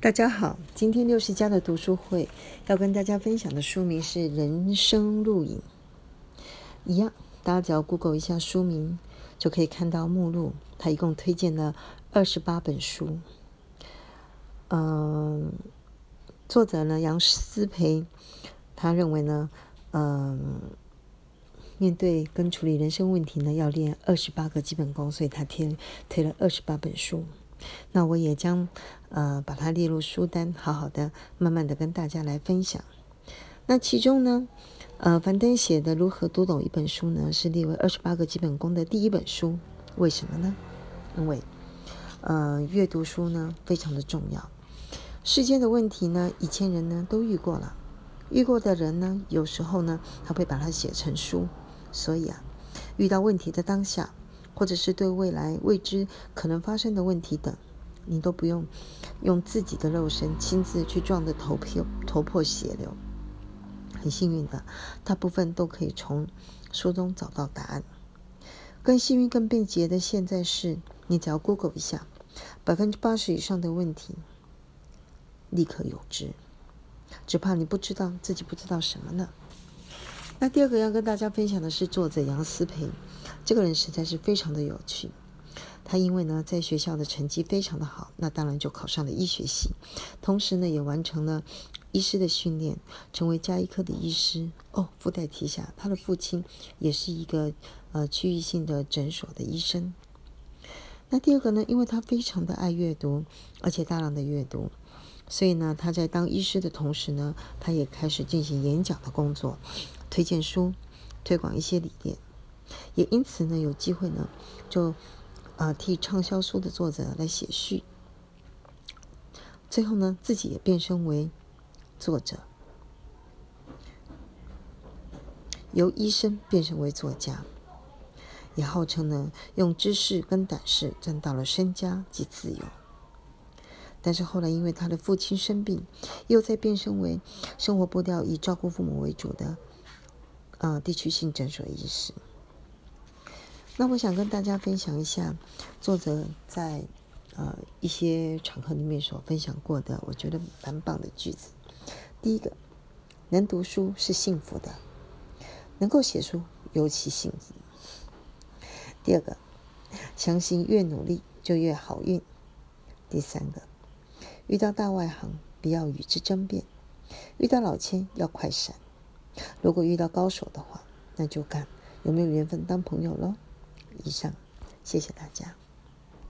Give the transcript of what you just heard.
大家好，今天六十家的读书会要跟大家分享的书名是《人生录影》。一样，大家只要 Google 一下书名，就可以看到目录。他一共推荐了二十八本书。嗯，作者呢杨思培，他认为呢，嗯，面对跟处理人生问题呢，要练二十八个基本功，所以他推推了二十八本书。那我也将呃把它列入书单，好好的、慢慢的跟大家来分享。那其中呢，呃，樊登写的《如何读懂一本书》呢，是列为二十八个基本功的第一本书。为什么呢？因为呃，阅读书呢非常的重要。世间的问题呢，以前人呢都遇过了，遇过的人呢，有时候呢他会把它写成书。所以啊，遇到问题的当下。或者是对未来未知可能发生的问题等，你都不用用自己的肉身亲自去撞得头破头破血流。很幸运的，大部分都可以从书中找到答案。更幸运、更便捷的现在是，你只要 Google 一下，百分之八十以上的问题立刻有之，只怕你不知道自己不知道什么呢？那第二个要跟大家分享的是作者杨思培。这个人实在是非常的有趣。他因为呢在学校的成绩非常的好，那当然就考上了医学系，同时呢也完成了医师的训练，成为加医科的医师。哦，附带提下，他的父亲也是一个呃区域性的诊所的医生。那第二个呢，因为他非常的爱阅读，而且大量的阅读，所以呢他在当医师的同时呢，他也开始进行演讲的工作，推荐书，推广一些理念。也因此呢，有机会呢，就啊替畅销书的作者来写序。最后呢，自己也变身为作者，由医生变成为作家，也号称呢用知识跟胆识挣到了身家及自由。但是后来因为他的父亲生病，又再变身为生活步调以照顾父母为主的啊地区性诊所医师。那我想跟大家分享一下作者在呃一些场合里面所分享过的，我觉得蛮棒的句子。第一个，能读书是幸福的，能够写书尤其幸福。第二个，相信越努力就越好运。第三个，遇到大外行不要与之争辩，遇到老千要快闪。如果遇到高手的话，那就看有没有缘分当朋友喽。以上，谢谢大家。